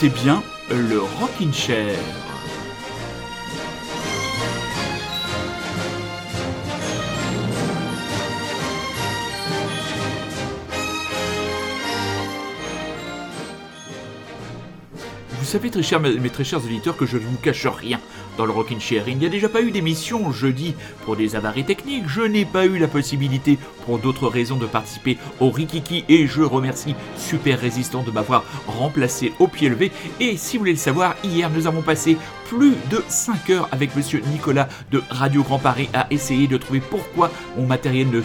Écoutez bien le Rockin' Chair. Vous savez, très mes très chers auditeurs, que je ne vous cache rien dans le Rockin' Chair. Il n'y a déjà pas eu d'émission jeudi pour des avaries techniques. Je n'ai pas eu la possibilité, pour d'autres raisons, de participer au Rikiki et je remercie Super Résistant de m'avoir remplacé au pied levé. Et si vous voulez le savoir, hier nous avons passé plus de 5 heures avec monsieur Nicolas de Radio Grand Paris à essayer de trouver pourquoi mon matériel ne,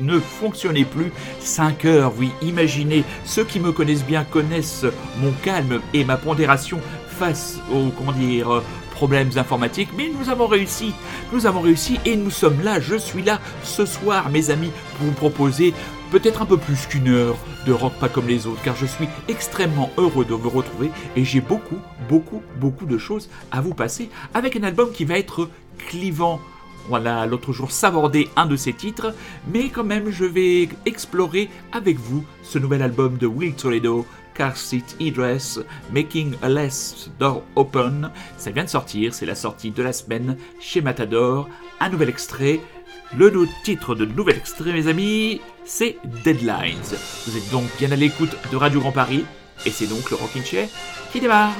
ne fonctionnait plus. 5 heures, oui, imaginez, ceux qui me connaissent bien connaissent mon calme et ma pondération face aux, comment dire, problèmes informatiques, mais nous avons réussi. Nous avons réussi et nous sommes là, je suis là ce soir, mes amis, pour vous proposer peut-être un peu plus qu'une heure de rock pas comme les autres, car je suis extrêmement heureux de vous retrouver et j'ai beaucoup, beaucoup, beaucoup de choses à vous passer avec un album qui va être clivant. Voilà, l'autre jour s'aborder un de ses titres, mais quand même je vais explorer avec vous ce nouvel album de Will Toledo Car Seat E-Dress, Making a Less Door Open. Ça vient de sortir, c'est la sortie de la semaine chez Matador. Un nouvel extrait. Le titre de nouvel extrait, mes amis, c'est Deadlines. Vous êtes donc bien à l'écoute de Radio Grand Paris, et c'est donc le Rockin' Chair qui démarre.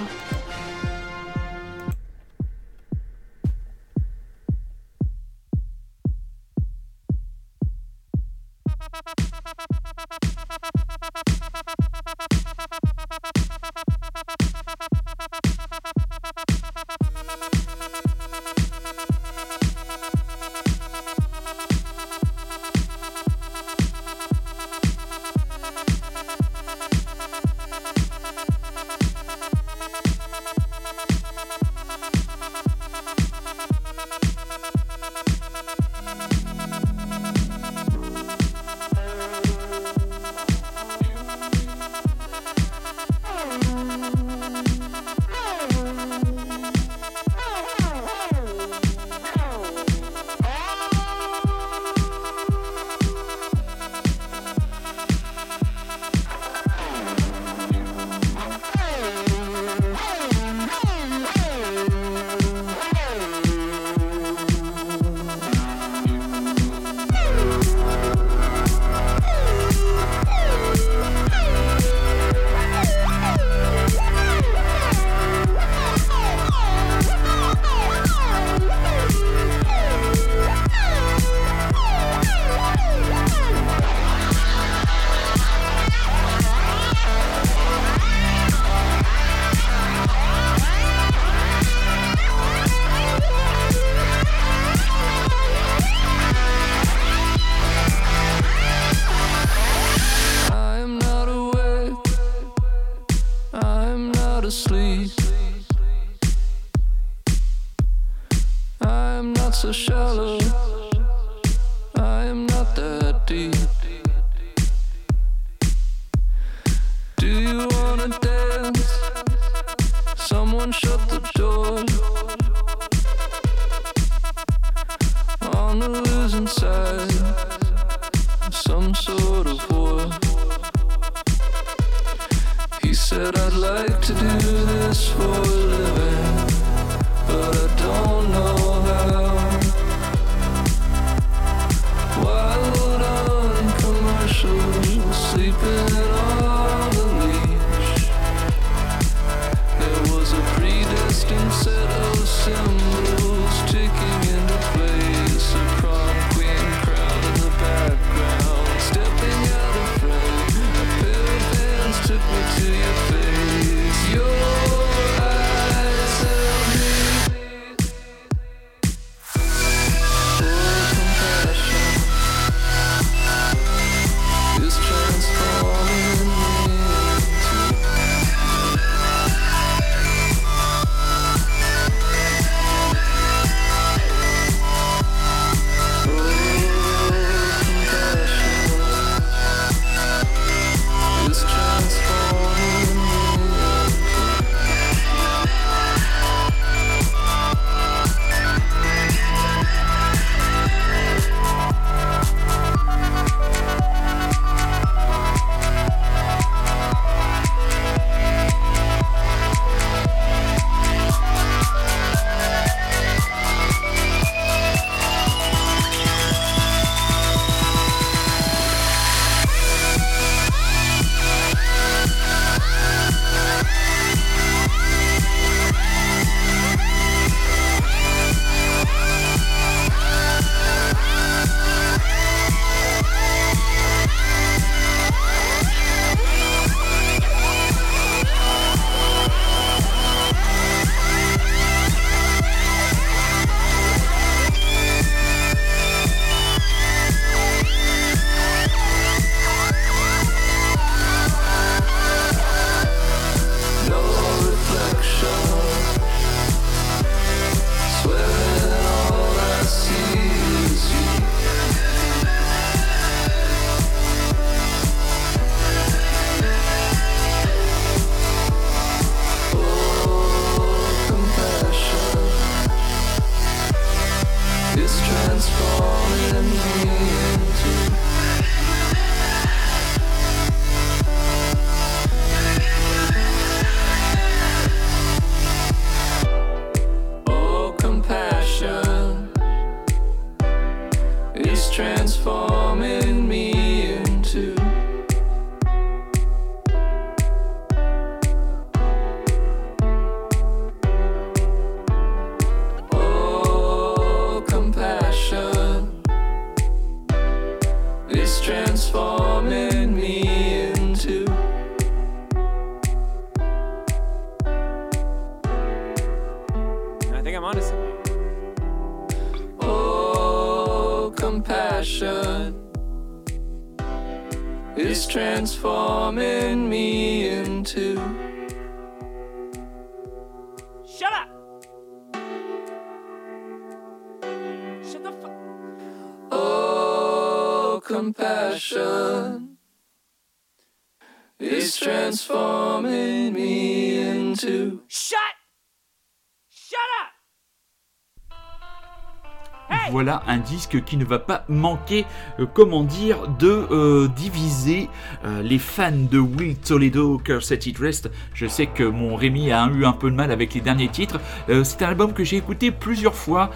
Un disque qui ne va pas manquer, euh, comment dire, de euh, diviser euh, les fans de Will Toledo, Cursed It Rest. Je sais que mon Rémi a eu un peu de mal avec les derniers titres. C'est un album que j'ai écouté plusieurs fois.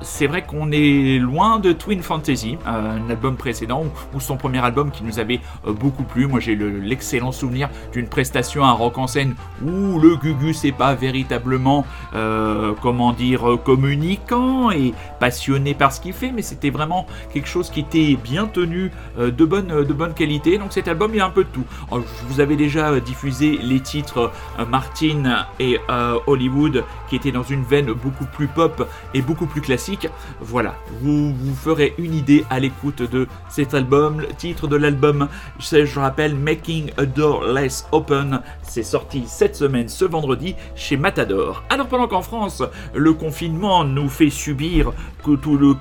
C'est vrai qu'on est loin de Twin Fantasy, un album précédent ou, son premier album qui nous avait beaucoup plu. Moi j'ai le- l'excellent souvenir d'une prestation à rock en scène où le Gugus n'est pas véritablement, comment dire, communicant et passionné par ce qu'il fait, mais c'était vraiment quelque chose qui était bien tenu, euh, de, bonne, de bonne qualité. Donc cet album, il y a un peu de tout. Alors, je vous avais déjà euh, diffusé les titres euh, Martin et euh, Hollywood, qui étaient dans une veine beaucoup plus pop et beaucoup plus classique. Voilà, vous vous ferez une idée à l'écoute de cet album. Le titre de l'album, c'est, je rappelle, Making a Door Less Open. C'est sorti cette semaine, ce vendredi, chez Matador. Alors pendant qu'en France, le confinement nous fait subir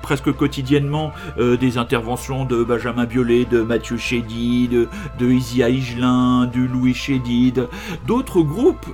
presque quotidiennement euh, des interventions de Benjamin Biolay, de Mathieu Chédid, de, de Isia de Louis Chédid, d'autres groupes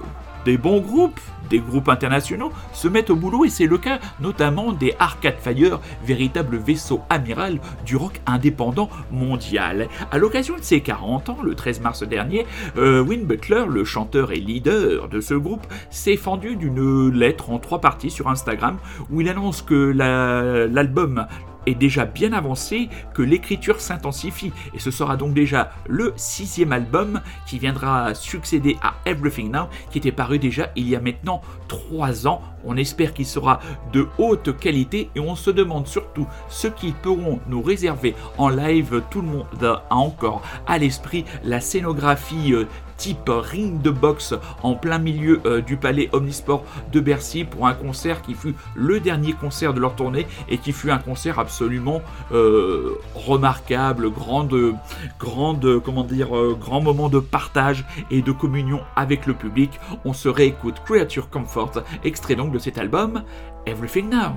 des bons groupes, des groupes internationaux, se mettent au boulot et c'est le cas notamment des Arcade Fire, véritable vaisseau amiral du rock indépendant mondial. À l'occasion de ses 40 ans, le 13 mars dernier, euh, Win Butler, le chanteur et leader de ce groupe, s'est fendu d'une lettre en trois parties sur Instagram où il annonce que la- l'album est déjà bien avancé, que l'écriture s'intensifie, et ce sera donc déjà le sixième album qui viendra succéder à Everything Now, qui était paru déjà il y a maintenant trois ans. On espère qu'il sera de haute qualité, et on se demande surtout ce qu'ils pourront nous réserver en live. Tout le monde a encore à l'esprit la scénographie euh, type ring de boxe en plein milieu euh, du palais Omnisport de Bercy pour un concert qui fut le dernier concert de leur tournée et qui fut un concert absolument euh, remarquable, grande, grande, comment dire, euh, grand moment de partage et de communion avec le public. On se réécoute Creature Comfort, extrait donc de cet album Everything Now.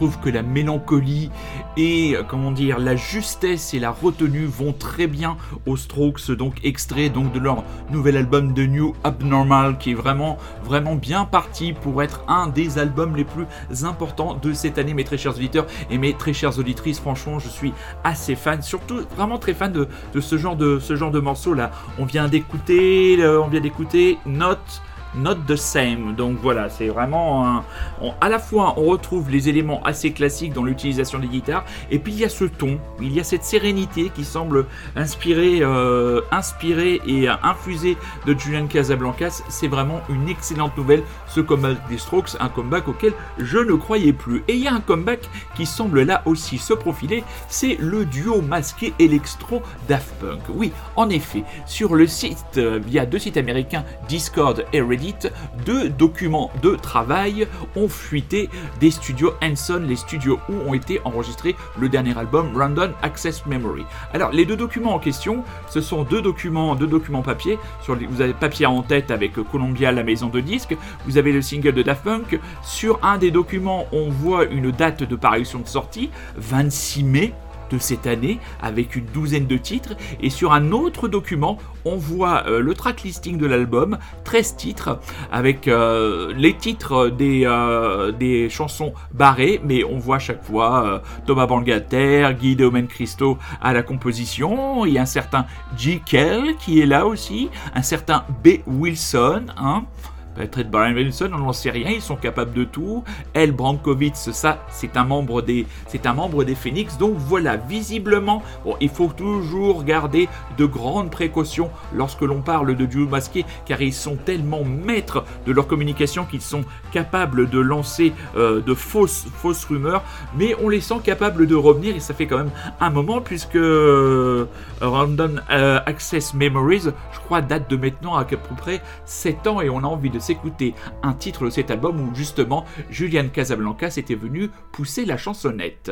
Trouve que la mélancolie et euh, comment dire la justesse et la retenue vont très bien aux Strokes, donc extrait donc de leur nouvel album The New Abnormal qui est vraiment vraiment bien parti pour être un des albums les plus importants de cette année, mes très chers auditeurs et mes très chères auditrices. Franchement, je suis assez fan, surtout vraiment très fan de, de ce genre de ce genre de morceaux là. On vient d'écouter, on vient d'écouter Note Not the same. Donc voilà, c'est vraiment à la fois on retrouve les éléments assez classiques dans l'utilisation des guitares, et puis il y a ce ton, il y a cette sérénité qui semble inspirer, euh, inspirer et infuser de Julian Casablancas. C'est vraiment une excellente nouvelle, ce comeback des Strokes, un comeback auquel je ne croyais plus. Et il y a un comeback qui semble là aussi se profiler, c'est le duo masqué électro Daft Punk. Oui, en effet, sur le site, euh, via deux sites américains, Discord et Reddit, deux documents de travail ont fuité des studios Hanson, les studios où ont été enregistrés le dernier album Random Access Memory. Alors, les deux documents en question, ce sont deux documents, deux documents papier. Vous avez papier en tête avec Columbia, la maison de disques. Vous avez le single de Daft Punk. Sur un des documents, on voit une date de parution de sortie, 26 mai de cette année avec une douzaine de titres et sur un autre document on voit euh, le track listing de l'album 13 titres avec euh, les titres des, euh, des chansons barrées mais on voit à chaque fois Thomas Bangalter, Guy Deomen Christo à la composition il y a un certain G. Kell qui est là aussi un certain B. Wilson hein Peut-être Brian Wilson, on n'en sait rien, ils sont capables de tout. El Brankovitz, ça, c'est un membre des, Phoenix. Donc voilà, visiblement, il faut toujours garder de grandes précautions lorsque l'on parle de duo masqué, car ils sont tellement maîtres de leur communication qu'ils sont capables de lancer euh, de fausses, fausses rumeurs, mais on les sent capables de revenir et ça fait quand même un moment puisque euh, Random euh, Access Memories, je crois, date de maintenant à peu près 7 ans et on a envie de s'écouter un titre de cet album où justement Julian Casablancas était venu pousser la chansonnette.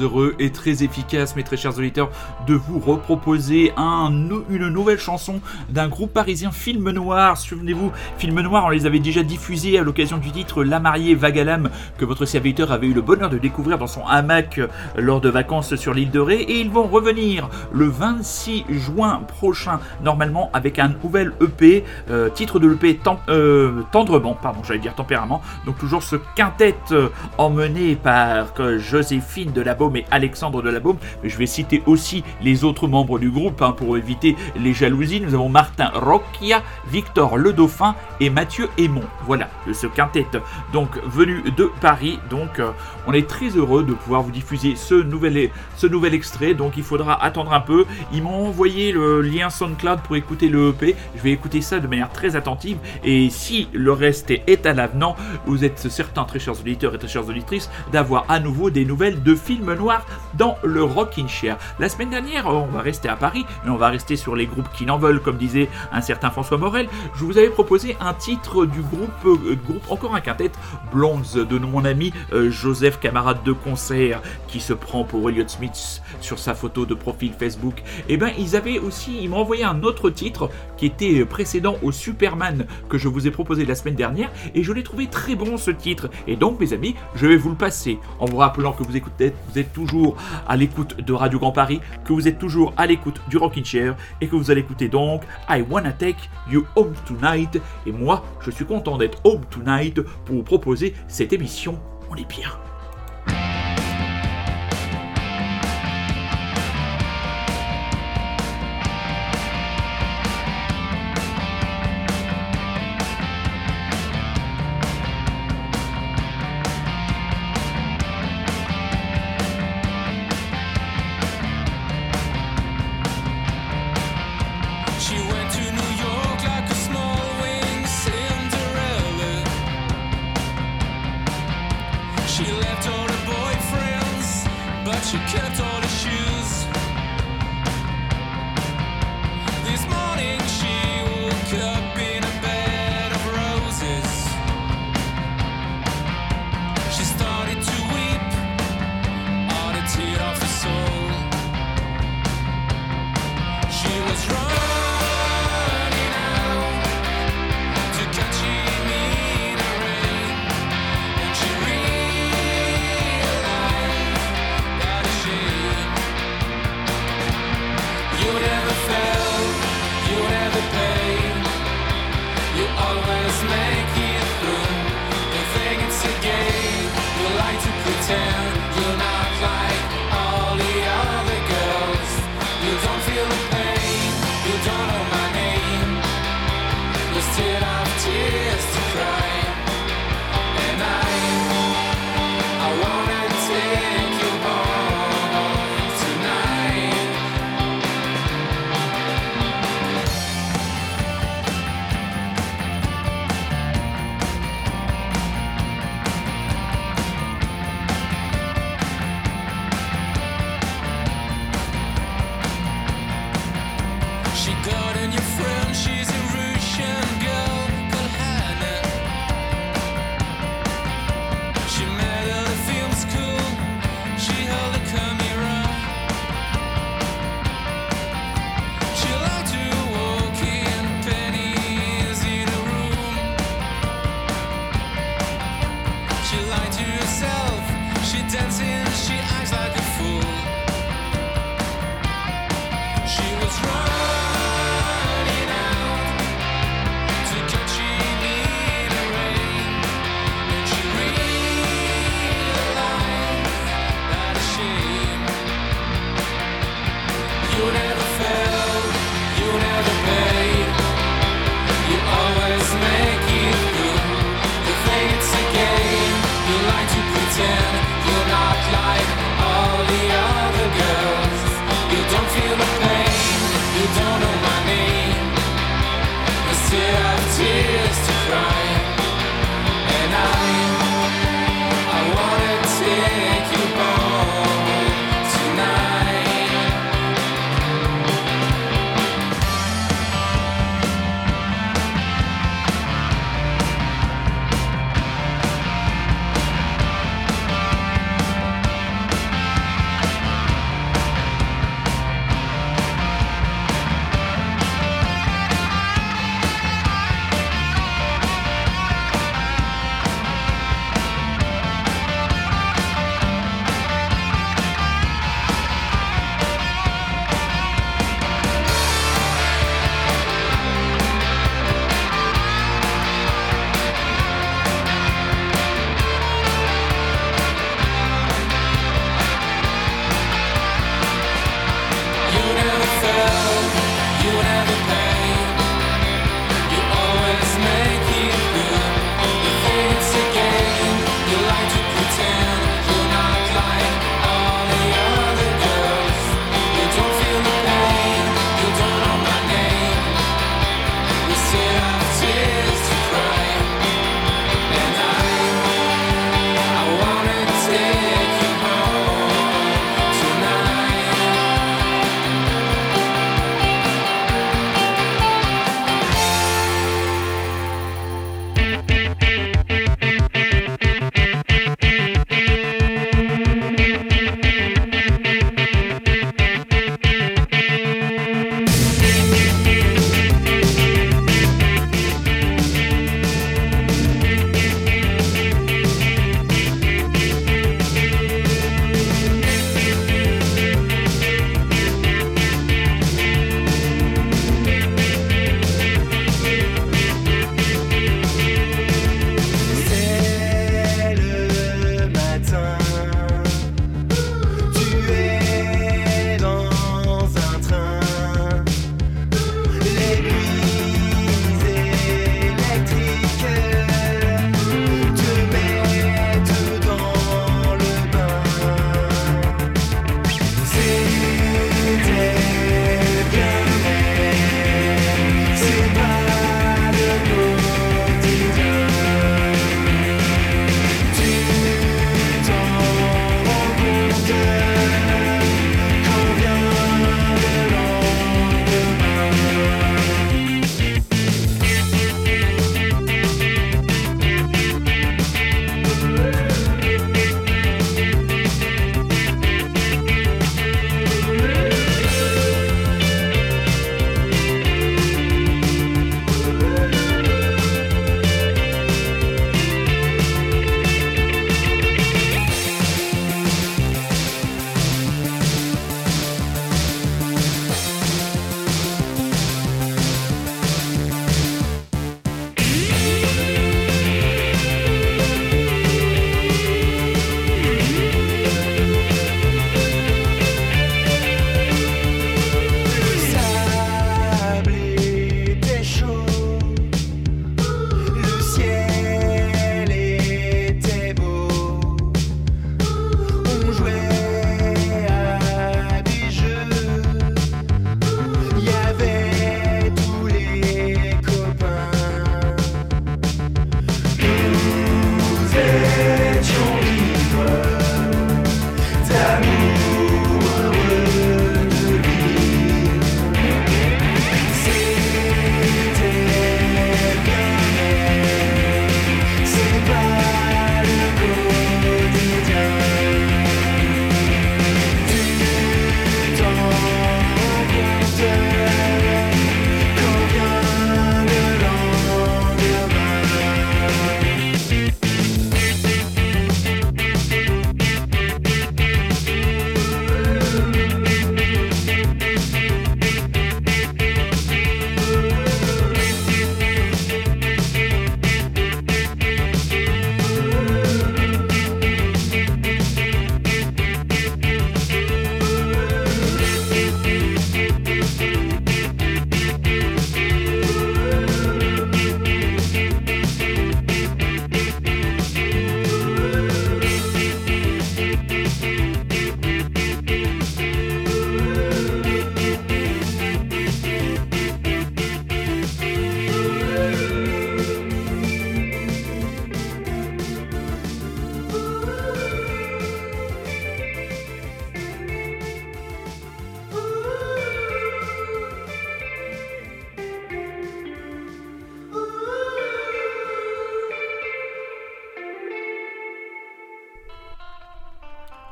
Heureux très efficace, mes très chers auditeurs, de vous reproposer un, une nouvelle chanson d'un groupe parisien Film Noir. Souvenez-vous, Film Noir, on les avait déjà diffusés à l'occasion du titre La mariée l'âme que votre serviteur avait eu le bonheur de découvrir dans son hamac euh, lors de vacances sur l'île de Ré. Et ils vont revenir le 26 juin prochain, normalement avec un nouvel EP, euh, titre de l'EP euh, Tendrement, pardon, j'allais dire tempérament. Donc toujours ce quintet emmené par Joséphine de la Baume et Alexandre de la Baume. Mais je vais citer aussi les autres membres du groupe hein, pour éviter les jalousies. Nous avons Martin Rocchia, Victor Le Dauphin et Mathieu Aymon. Voilà, ce quintet donc venu de Paris. Donc euh, on est très heureux de pouvoir vous diffuser ce nouvel, ce nouvel extrait. Donc il faudra attendre un peu. Ils m'ont envoyé le lien SoundCloud pour écouter le EP. Je vais écouter ça de manière très attentive. Et si le reste est à l'avenant, vous êtes certains, très chers auditeurs et très chères auditrices, d'avoir à nouveau des nouvelles de films noirs dans le Rockin' Chair. La semaine dernière, on va rester à Paris, mais on va rester sur les groupes qui n'en veulent, comme disait un certain François Morel. Je vous avais proposé titre du groupe, euh, groupe encore un quintet, Blondes, de mon ami euh, Joseph, camarade de concert, qui se prend pour Elliott Smith sur sa photo de profil Facebook. Et ben, ils avaient aussi, ils m'ont envoyé un autre titre qui était précédent au Superman que je vous ai proposé la semaine dernière, et je l'ai trouvé très bon ce titre. Et donc, mes amis, je vais vous le passer en vous rappelant que vous écoutez, vous êtes toujours à l'écoute de Radio Grand Paris, que vous êtes toujours à l'écoute du Rockin' Chair, et que vous allez écouter donc I Wanna Take You Home Tonight. Et moi, je suis content d'être home tonight pour vous proposer cette émission. On est bien.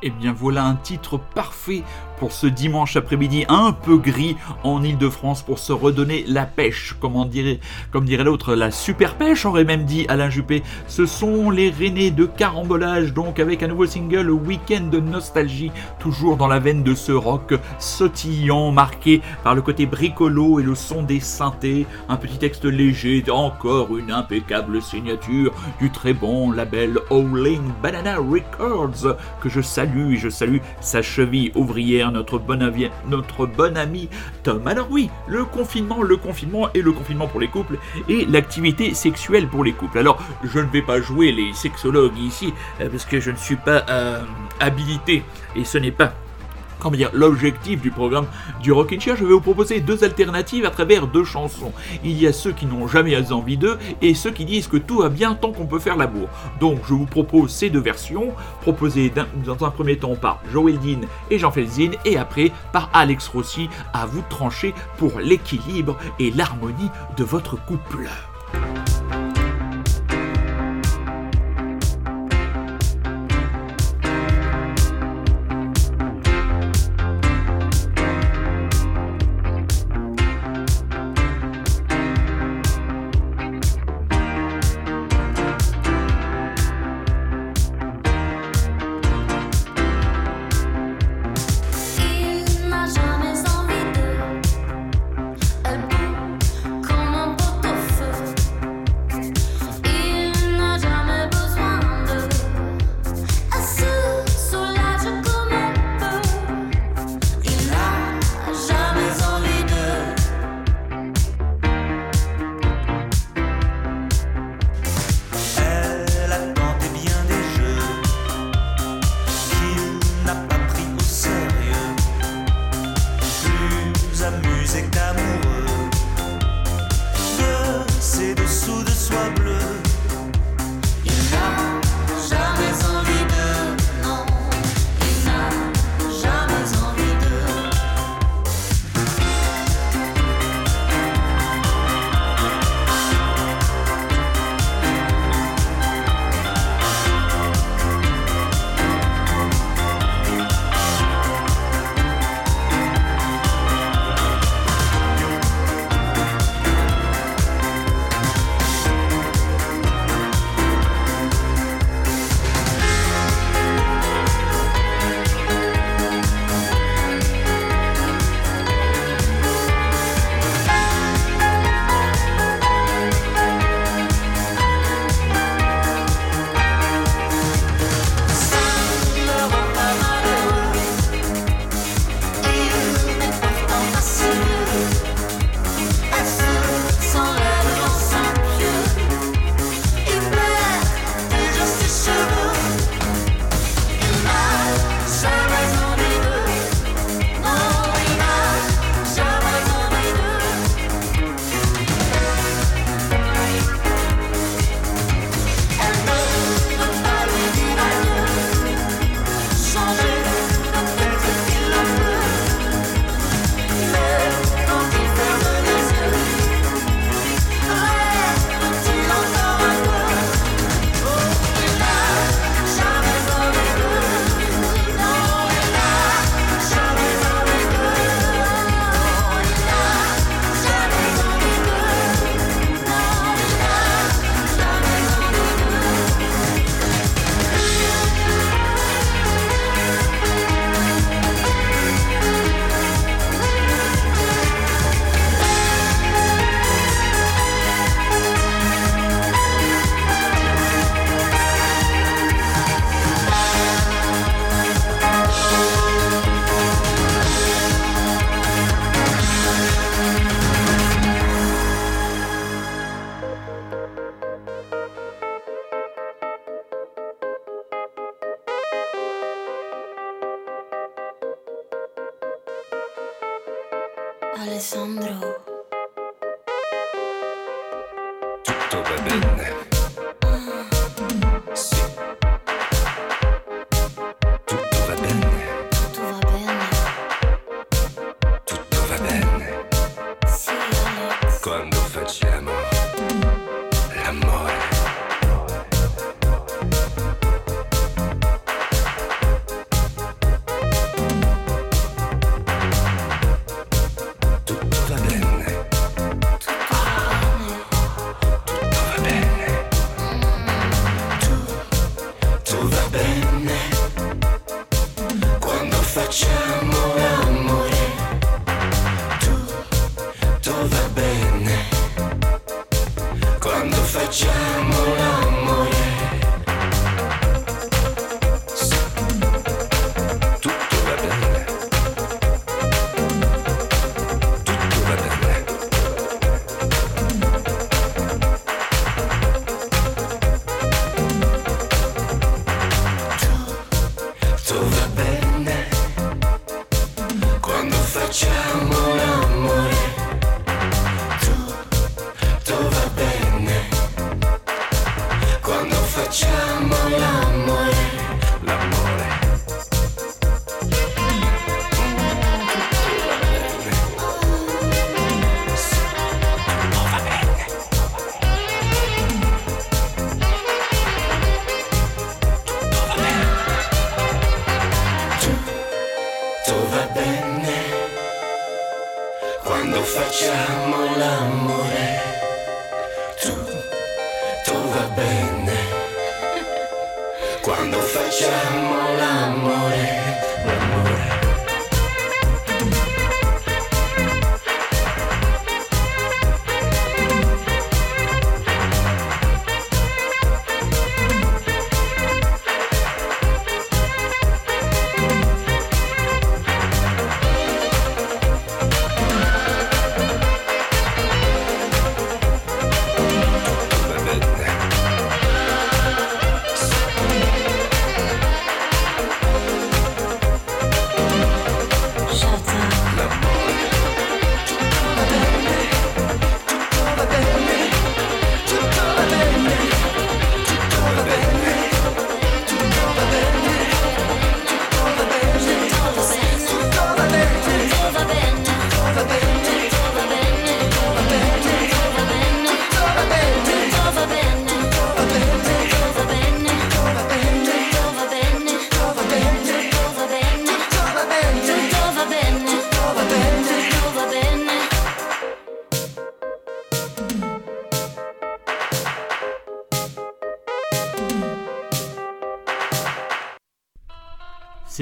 Eh bien voilà un titre parfait pour ce dimanche après-midi un peu gris en Ile-de-France pour se redonner la pêche, comme, dirait l'autre, la super pêche aurait même dit Alain Juppé. Ce sont les Rennais de Carambolage, donc avec un nouveau single Week-end de nostalgie, toujours dans la veine de ce rock sautillant, marqué par le côté bricolo et le son des synthés, un petit texte léger, encore une impeccable signature du très bon label Howling Banana Records que je salue et je salue sa cheville ouvrière, notre bon, ami Tom. Alors oui, le confinement, le confinement et le confinement pour les couples et l'activité sexuelle pour les couples. Alors je ne vais pas jouer les sexologues ici euh, parce que je ne suis pas euh, habilité et ce n'est pas dire, l'objectif du programme du Rockin' Chair, je vais vous proposer deux alternatives à travers deux chansons. Il y a ceux qui n'ont jamais envie d'eux et ceux qui disent que tout va bien tant qu'on peut faire l'amour. Donc je vous propose ces deux versions, proposées dans un premier temps par Joël Dean et Jean Felzin et après par Alex Rossi, à vous trancher pour l'équilibre et l'harmonie de votre couple.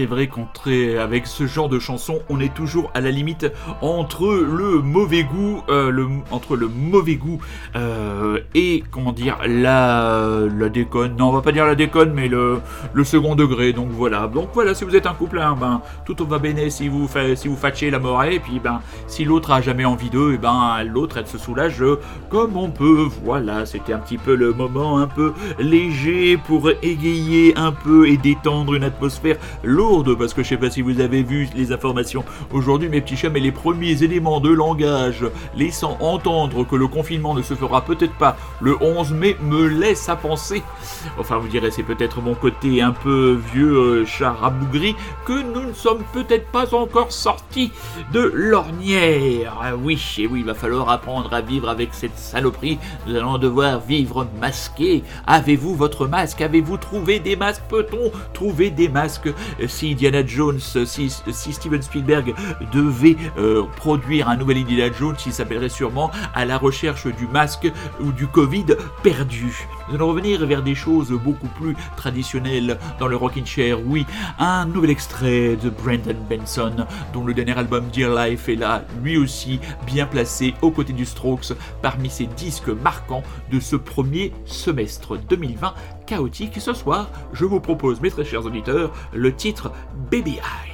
C'est vrai avec ce genre de chanson, on est toujours à la limite entre le mauvais goût, euh, le, entre le mauvais goût euh, et comment dire la la déconne. Non, on va pas dire la déconne, mais le second degré. Donc voilà. Donc voilà, si vous êtes un couple, hein, ben tout va bene si vous si vous fâchez la morée, et puis ben si l'autre a jamais envie d'eux, et ben l'autre elle se soulage comme on peut. Voilà, c'était un petit peu le moment un peu léger pour égayer un peu et détendre une atmosphère lourde parce que je sais pas si vous avez vu les informations aujourd'hui mes petits chats mais les premiers éléments de langage laissant entendre que le confinement ne se fera peut-être pas le 11 mai me laissent à penser enfin vous direz c'est peut-être mon côté un peu vieux euh, chat rabougri que nous ne sommes peut-être pas encore sortis de l'ornière Ah oui et oui il va falloir apprendre à vivre avec cette saloperie nous allons devoir vivre masqués avez-vous votre masque? Avez-vous trouvé des masques? Peut-on trouver des masques? Si Indiana Jones, si, si Steven Spielberg devait euh, produire un nouvel Indiana Jones, il s'appellerait sûrement à la recherche du masque ou du Covid perdu. Nous allons revenir vers des choses beaucoup plus traditionnelles dans le Rockin' Chair. Oui, un nouvel extrait de Brandon Benson, dont le dernier album Dear Life est là, lui aussi bien placé aux côtés du Strokes parmi ces disques marquants de ce premier semestre 2020 chaotique. Ce soir, je vous propose, mes très chers auditeurs, le titre Baby Eyes.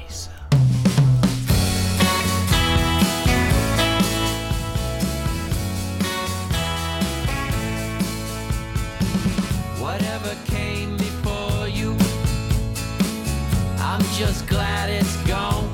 Just glad it's gone.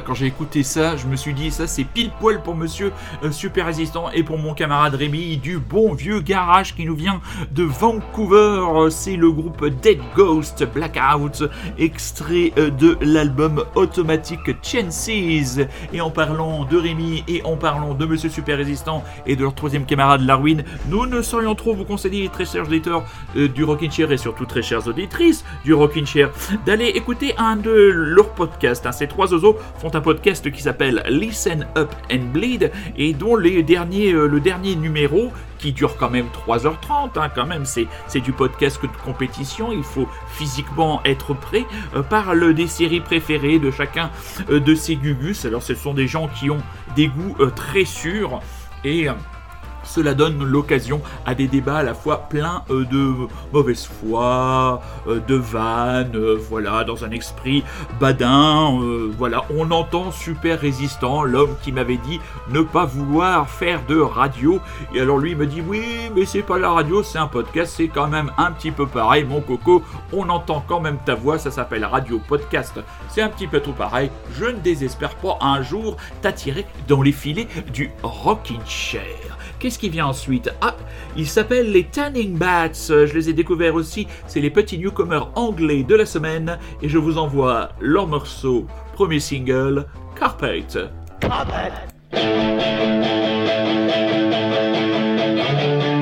Quand j'ai écouté ça, je me suis dit, ça c'est pile poil pour monsieur euh, Super Résistant et pour mon camarade Rémi du bon vieux garage qui nous vient de Vancouver. Euh, C'est le groupe Dead Ghost Blackout, extrait euh, de l'album Automatic Chances. Et en parlant de Rémi et en parlant de monsieur Super Résistant et de leur troisième camarade Larwin, nous ne saurions trop vous conseiller, très chers auditeurs du Rockin' Chair et surtout très chères auditrices du Rockin' Chair, d'aller écouter un de leurs podcasts. hein. Ces trois oiseaux font un podcast qui s'appelle Listen Up and Bleed et dont les derniers, euh, le dernier numéro qui dure quand même 3h30, hein, quand même, c'est, du podcast de compétition, il faut physiquement être prêt, euh, parle des séries préférées de chacun euh, de ces gugus. Alors ce sont des gens qui ont des goûts très sûrs et... cela donne l'occasion à des débats à la fois pleins euh, de mauvaise foi, euh, de vannes, euh, voilà, dans un esprit badin, voilà, on entend super résistant, l'homme qui m'avait dit ne pas vouloir faire de radio, et alors lui me dit oui, mais c'est pas la radio, c'est un podcast, c'est quand même un petit peu pareil, mon coco, on entend quand même ta voix, ça s'appelle radio podcast, c'est un petit peu tout pareil, je ne désespère pas. Un jour t'attirer dans les filets du rocking chair. Qu'est-ce qui vient ensuite? Ah, ils s'appellent les Tanning Bats. Je les ai découverts aussi. C'est les petits newcomers anglais de la semaine. Et je vous envoie leur morceau, premier single, Carpet. You're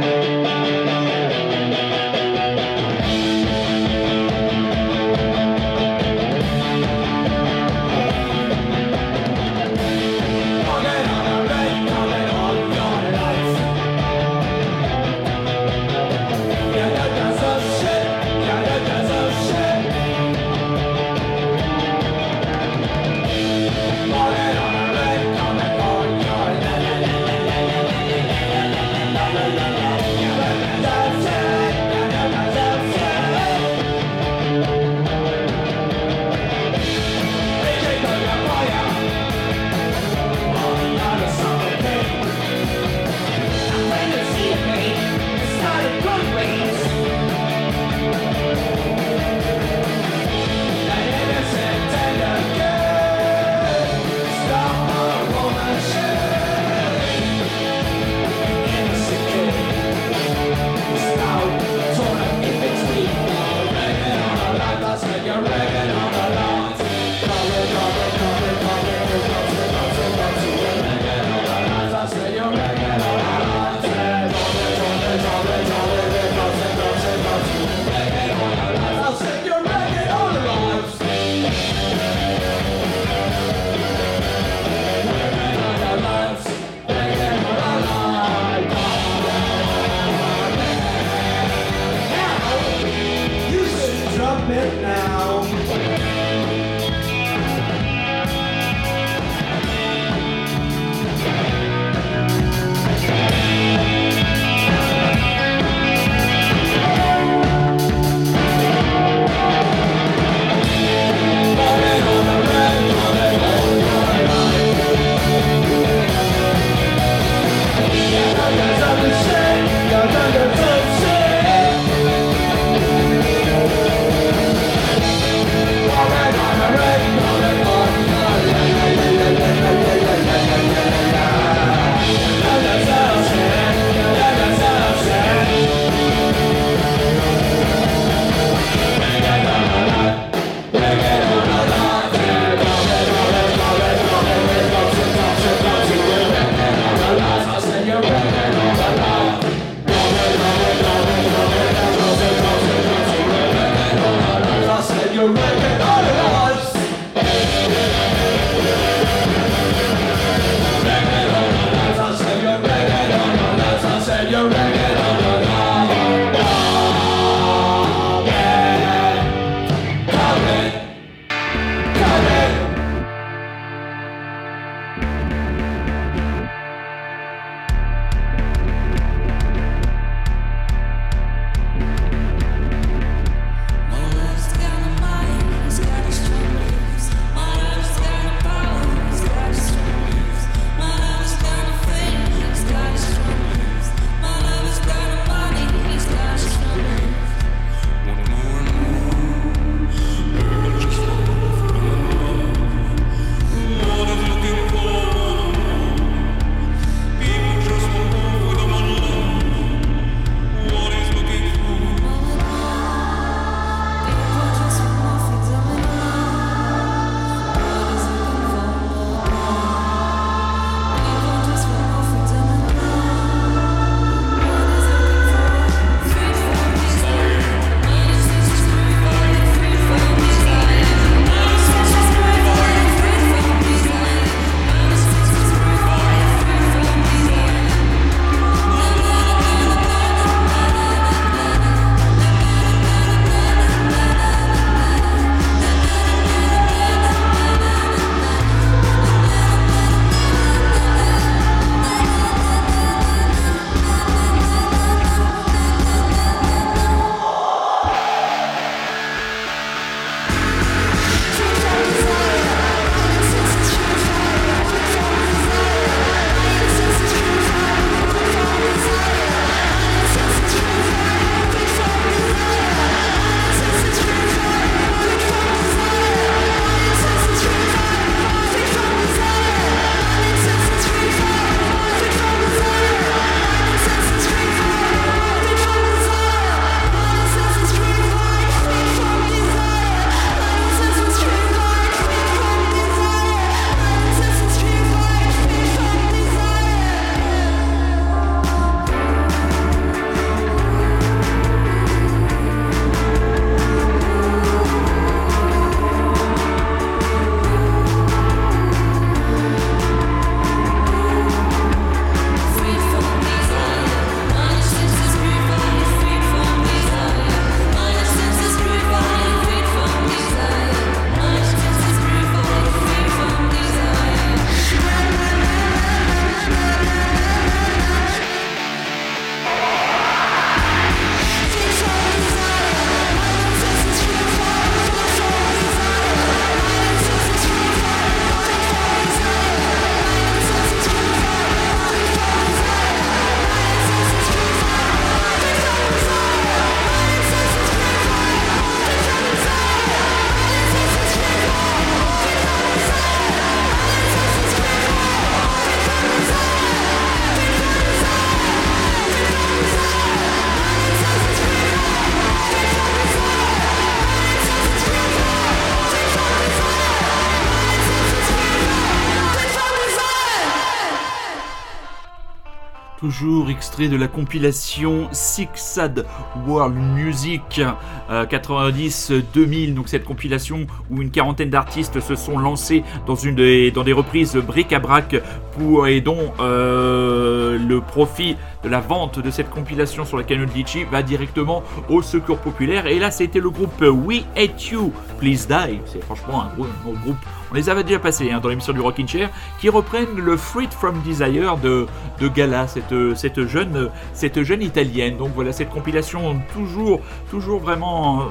Toujours extrait de la compilation Six Sad World Music euh, 90-2000, donc cette compilation où une quarantaine d'artistes se sont lancés dans, des, dans reprises bric-à-brac pour, et dont euh, le profit de la vente de cette compilation sur la Canon Litchi va directement au secours populaire. Et là, c'était le groupe We Hate You, Please Die. C'est franchement un gros groupe. On les avait déjà passés hein, dans l'émission du Rockin' Chair, qui reprennent le Freed from Desire de, Gala, cette, jeune, italienne. Donc voilà, cette compilation toujours, toujours vraiment euh,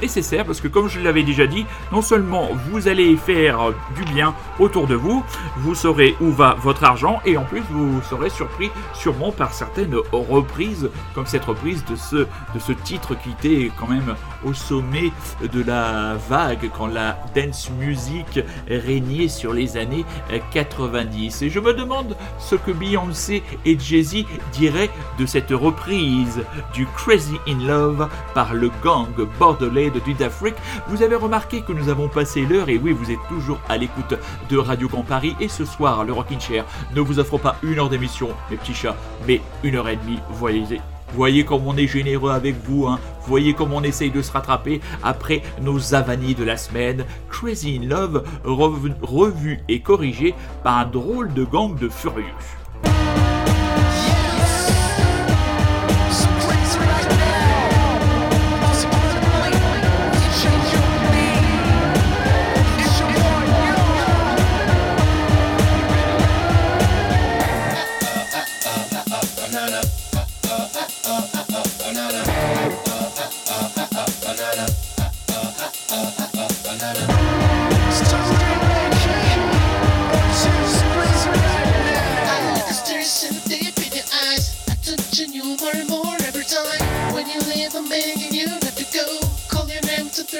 nécessaire parce que comme je l'avais déjà dit, non seulement vous allez faire du bien autour de vous, vous saurez où va votre argent et en plus vous serez surpris sûrement par certaines reprises comme cette reprise de ce titre qui était quand même au sommet de la vague quand la dance music régnait sur les années 90. Et je me demande ce que Beyoncé et Jay-Z diraient de cette reprise du Crazy in Love par le gang bordelais de Dudafrique. Vous avez remarqué que nous avons passé l'heure et oui, vous êtes toujours à l'écoute de Radio Camp Paris et ce soir, le Rockin' Chair ne vous offre pas une heure d'émission, mes petits chats, mais une heure et demie. Voyez, voyez comme on est généreux avec vous, hein. voyez comme on essaye de se rattraper après nos avanies de la semaine. Crazy in Love, revu, revu et corrigé par un drôle de gang de furieux.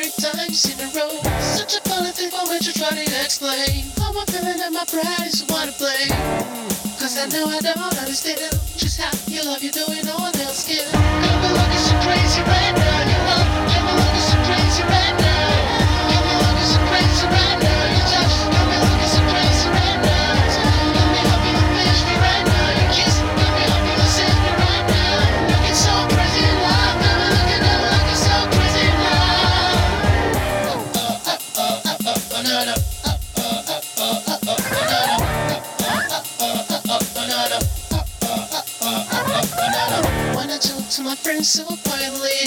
Three times in a row. Such a funny thing for me to try to explain. How I'm feeling that my pride is to blame. Cause I know I don't understand just how you love you doing no one else can. Got me looking so crazy right now, you know. To my friends so quietly,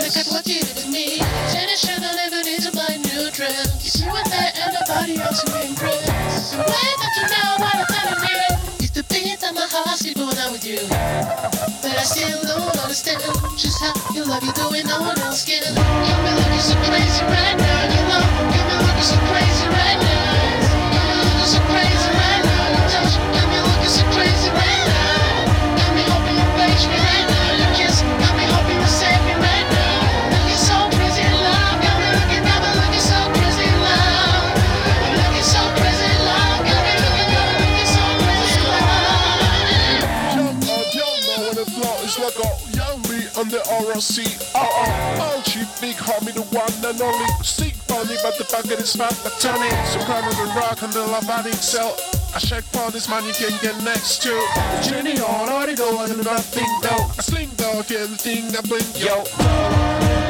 look at what you did to me. Jenny should I never need to buy new dress. You were there and nobody else who impressed. The way that you know what I'm telling you is the beat that my heart's going on with you. But I still don't understand just how you love you doing no one else can. You Got me looking so crazy right now, you on the RLC. Oh oh, oh, she big homie, the one and only. Sick funny, but the bucket is fat like Tony. So kind of the rock and the lava cell. I check for this man you can get next to. Jenny on, already going nothing though. I sling dog, everything I blink, yo.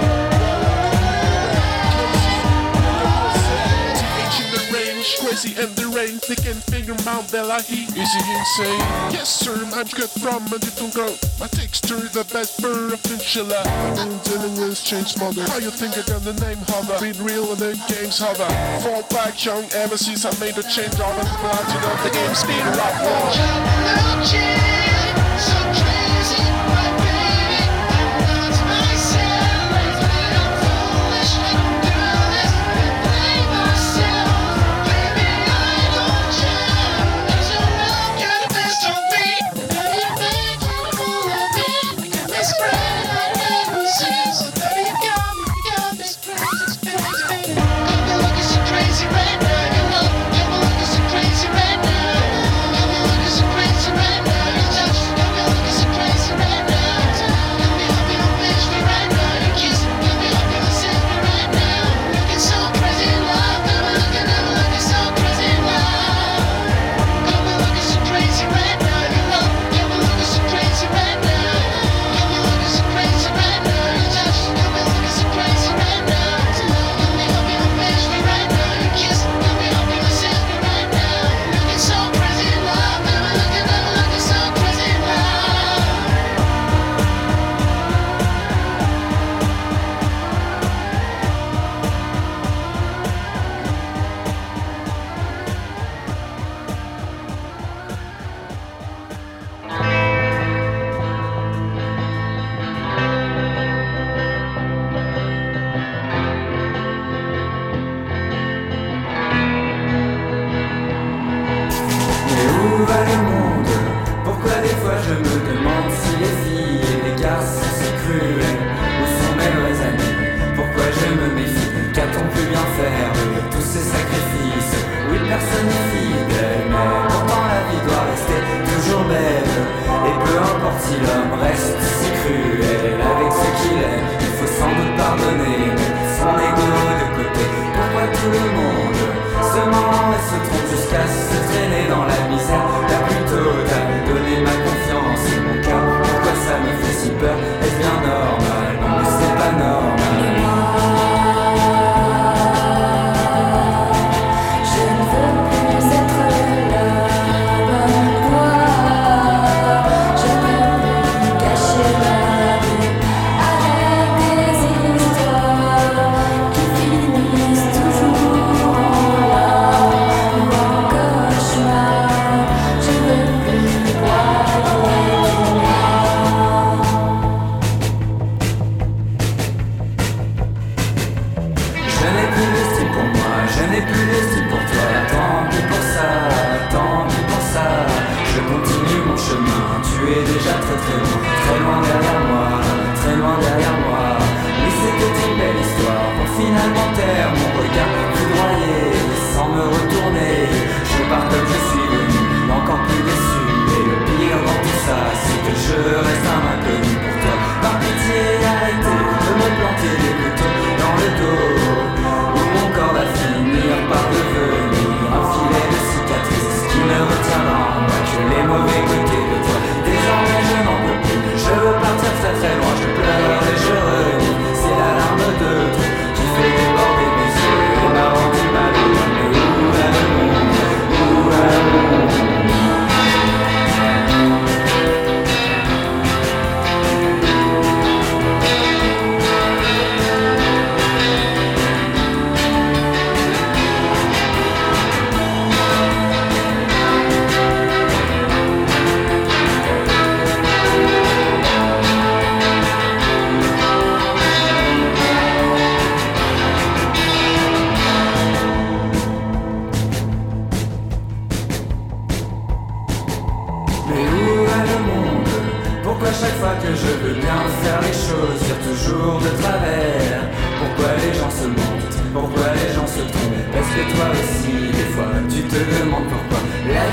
Range, crazy and the rain, and finger mount Bella Heat. Is he insane? Yes, sir, I'm cut from a different growth. My texture, is the best bird of chinchilla. I'm dealing with change mother. How you think I got the name hover? Been real and the game's hover. Fall back young, ever since I made a change on the blood, you know the game's been rock war.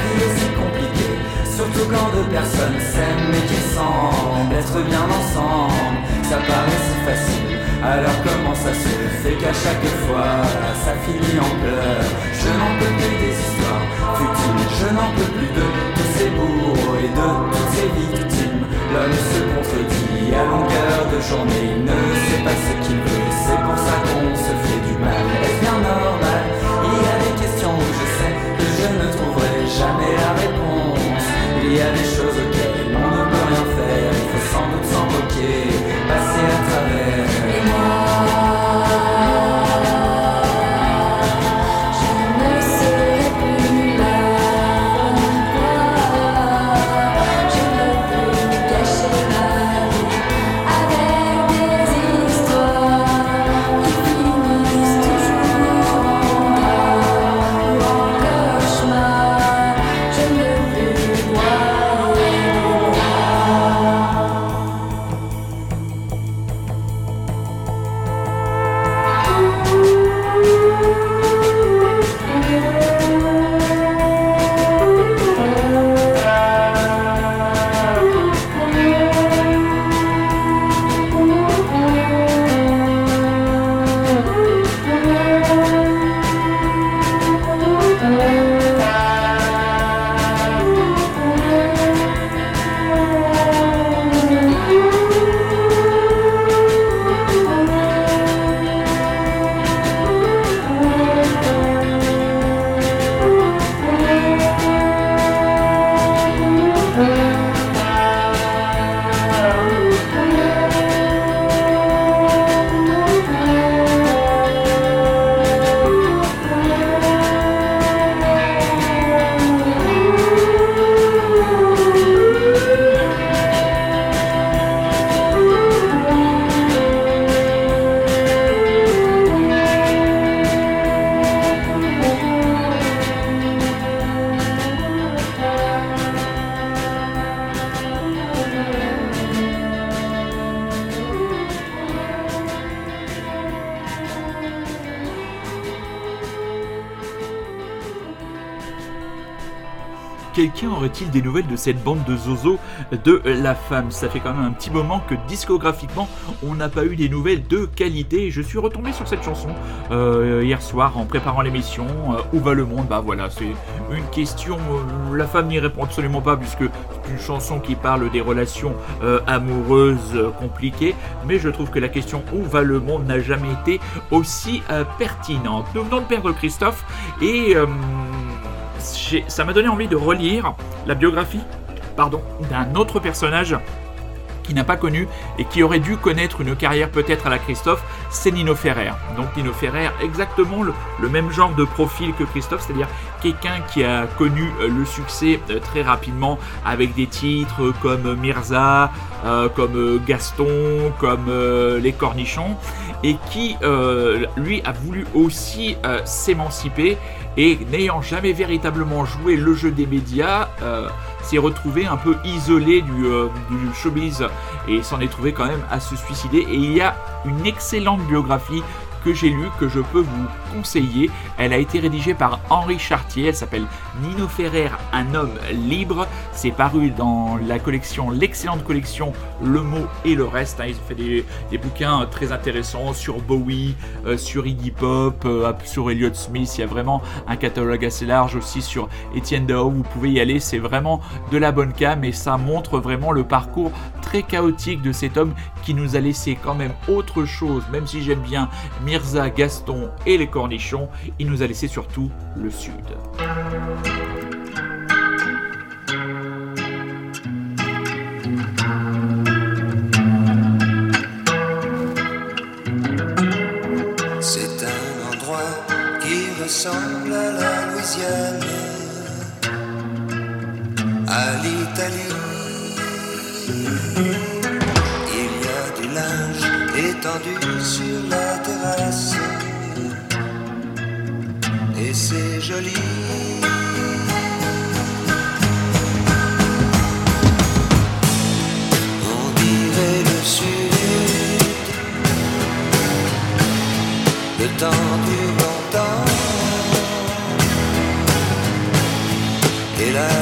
Vie est si compliquée Surtout quand deux personnes s'aiment et qui semblent être bien ensemble. Ça paraît si facile. Alors comment ça se fait qu'à chaque fois ça finit en pleurs? Je n'en peux plus des histoires futiles. Je n'en peux plus de tous ces bourreaux et de toutes ces victimes. L'homme se contredit à longueur de journée. Il ne sait pas ce qu'il cette bande de Zozo de la femme Ça fait quand même un petit moment que discographiquement, on n'a pas eu des nouvelles de qualité. Je suis retombé sur cette chanson euh, hier soir en préparant l'émission. Euh, où va le monde? Bah voilà, c'est une question. euh, la femme n'y répond absolument pas puisque c'est une chanson qui parle des relations amoureuses compliquées. Mais je trouve que la question où va le monde? n'a jamais été aussi pertinente. Nous venons de perdre Christophe et ça m'a donné envie de relire la biographie d'un autre personnage qui n'a pas connu et qui aurait dû connaître une carrière peut-être à la Christophe, c'est Nino Ferrer. Donc Nino Ferrer, exactement le, même genre de profil que Christophe, c'est-à-dire quelqu'un qui a connu euh, le succès euh, très rapidement avec des titres comme Mirza, euh, comme euh, Gaston, comme Les Cornichons, et qui, lui, a voulu aussi s'émanciper et n'ayant jamais véritablement joué le jeu des médias, s'est retrouvé un peu isolé du, euh, du showbiz et s'en est trouvé quand même à se suicider. Et il y a une excellente biographie que j'ai lue, que je peux vous conseiller. Elle a été rédigée par Henri Chartier, elle s'appelle Nino Ferrer, un homme libre. C'est paru dans la collection, l'excellente collection Le mot et le reste. hein. Ils ont fait des, bouquins euh, très intéressants sur Bowie, euh, sur Iggy Pop, euh, sur Elliott Smith. Il y a vraiment un catalogue assez large aussi sur Étienne Dao. Vous pouvez y aller, c'est vraiment de la bonne cam et ça montre vraiment le parcours très chaotique de cet homme qui nous a laissé quand même autre chose, même si j'aime bien Mirza, Gaston et les cornichons, il nous a laissé surtout le Sud. C'est un endroit qui ressemble à la Louisiane, à l'Italie. Sur la terrasse, et c'est joli. On dirait le sud. Le temps dure longtemps Et la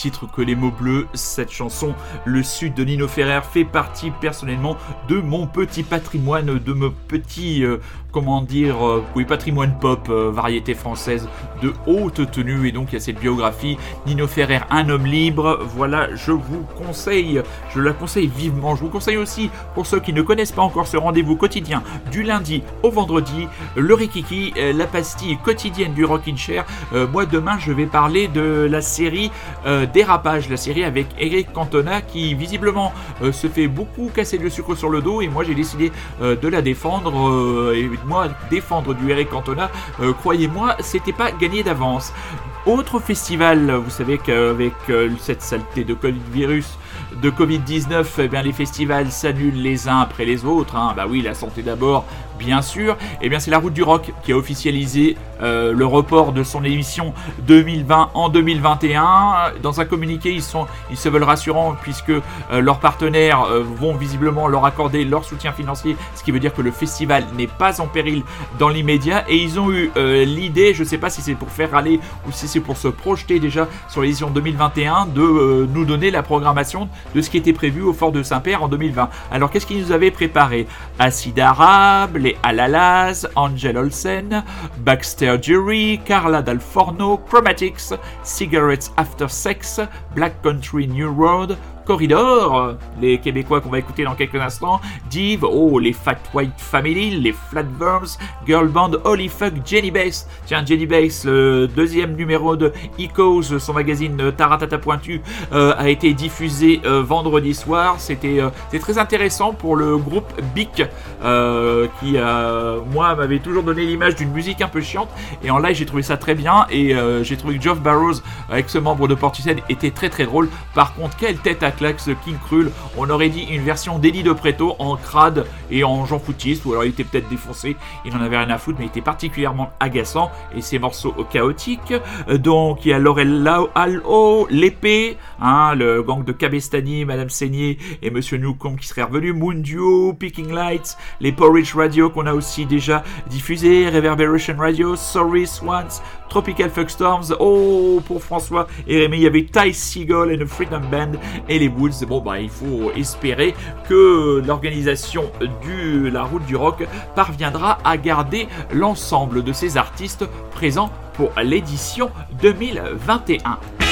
titre que les mots bleus, cette chanson, Le Sud de Nino Ferrer, fait partie personnellement de mon petit patrimoine, de mon petit, euh, comment dire, euh, oui, patrimoine pop, euh, variété française de haute tenue. Et donc il y a cette biographie, Nino Ferrer, un homme libre. Voilà, je vous conseille, je la conseille vivement. Je vous conseille aussi, pour ceux qui ne connaissent pas encore ce rendez-vous quotidien, du lundi au vendredi, le Rikiki, euh, la pastille quotidienne du Rockin' Chair. Euh, moi, demain, je vais parler de la série euh, Dérapage, la série avec Eric Cantona qui visiblement euh, se fait beaucoup casser le sucre sur le dos et moi j'ai décidé de la défendre et moi défendre du Eric Cantona, croyez-moi, c'était pas gagné d'avance. Autre festival, vous savez qu'avec euh, cette saleté de Covid virus, de Covid-19, eh les festivals s'annulent les uns après les autres. hein. Bah oui, la santé d'abord, bien sûr. Et bien c'est la Route du Rock qui a officialisé euh, le report de son émission 2020 en 2021. Dans un communiqué, ils, se veulent rassurants puisque euh, leurs partenaires euh, vont visiblement leur accorder leur soutien financier, ce qui veut dire que le festival n'est pas en péril dans l'immédiat. Et ils ont eu l'idée, je sais pas si c'est pour faire râler ou si c'est pour se projeter déjà sur l'édition 2021, de nous donner la programmation de ce qui était prévu au Fort de Saint-Père en 2020. Alors qu'est-ce qu'ils nous avaient préparé? Acide Arabe, les Alalas, Angel Olsen, Baxter Jury, Carla Dal Forno, Chromatics, Cigarettes After Sex, Black Country New Road, Corridor, les Québécois qu'on va écouter dans quelques instants, Div, oh les Fat White Family, les Flatworms, Girl Band, Holy Fuck, Jenny Bass. Tiens, Jenny Bass, le deuxième numéro de Ecos, son magazine euh, Taratata Pointu, euh, a été diffusé euh, vendredi soir. C'était très intéressant pour le groupe Bic, qui, moi, m'avait toujours donné l'image d'une musique un peu chiante. Et en live, j'ai trouvé ça très bien. Et j'ai trouvé que Geoff Barrows, avec ce membre de Portishead, était très très drôle. Par contre, quelle tête à King Krul. On aurait dit une version d'Eddie de Preto en crade et en Jean Foutiste. Ou alors il était peut-être défoncé. Il n'en avait rien à foutre, mais il était particulièrement agaçant. Et ses morceaux chaotiques. Donc, il y a Laurel Allo, l'épée, hein, le gang de Cabestani, Madame Seigné et Monsieur Newcomb qui serait revenu. Moon Duo, Picking Lights, les Porridge Radio qu'on a aussi déjà diffusé, Reverberation Radio, Sorry Swans, Tropical Fuckstorms, oh pour François et Rémi, il y avait Ty Seagull et le Freedom Band et les Woods. Bon bah il faut espérer que l'organisation du la route du rock parviendra à garder l'ensemble de ces artistes présents pour l'édition 2021.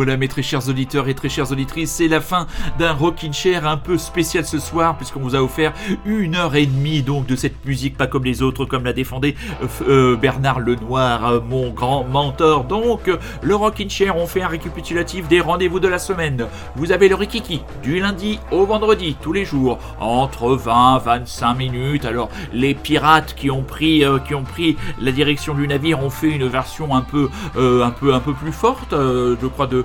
Voilà mes très chers auditeurs et très chères auditrices, c'est la fin d'un Rockin' Chair un peu spécial ce soir puisqu'on vous a offert une heure et demie donc de cette musique pas comme les autres comme l'a défendé euh, euh, Bernard Lenoir, euh, mon grand mentor. Donc le Rockin' Chair, on fait un récapitulatif des rendez-vous de la semaine. Vous avez le Rikiki du lundi au vendredi tous les jours entre 20 25 minutes. Alors les pirates qui ont pris qui ont pris la direction du navire ont fait une version un peu un peu un peu plus forte, je crois de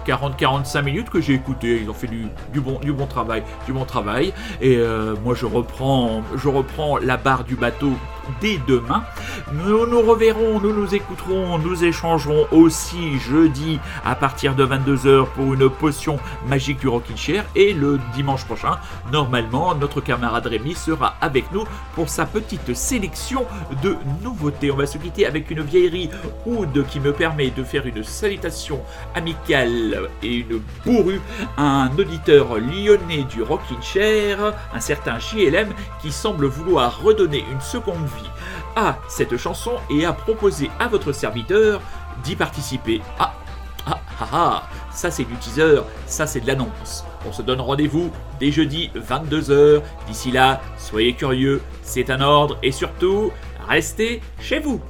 40-45 minutes que j'ai écouté. Ils ont fait du, bon du bon travail, du bon travail. Et euh, moi je reprends je reprends la barre du bateau dès demain. Nous nous reverrons, nous nous écouterons, nous échangerons aussi jeudi à partir de 22h pour une potion magique du Rockin' Chair et le dimanche prochain, normalement, notre camarade Rémi sera avec nous pour sa petite sélection de nouveautés. On va se quitter avec une vieillerie Oud qui me permet de faire une salutation amicale et une bourrue à un auditeur lyonnais du Rockin' Chair, un certain JLM qui semble vouloir redonner une seconde vie à cette chanson et a proposé à votre serviteur d'y participer. Ah, ah, ah, ah, ça c'est du teaser, ça c'est de l'annonce. On se donne rendez-vous dès jeudi 22h. D'ici là, soyez curieux, c'est un ordre et surtout, restez chez vous.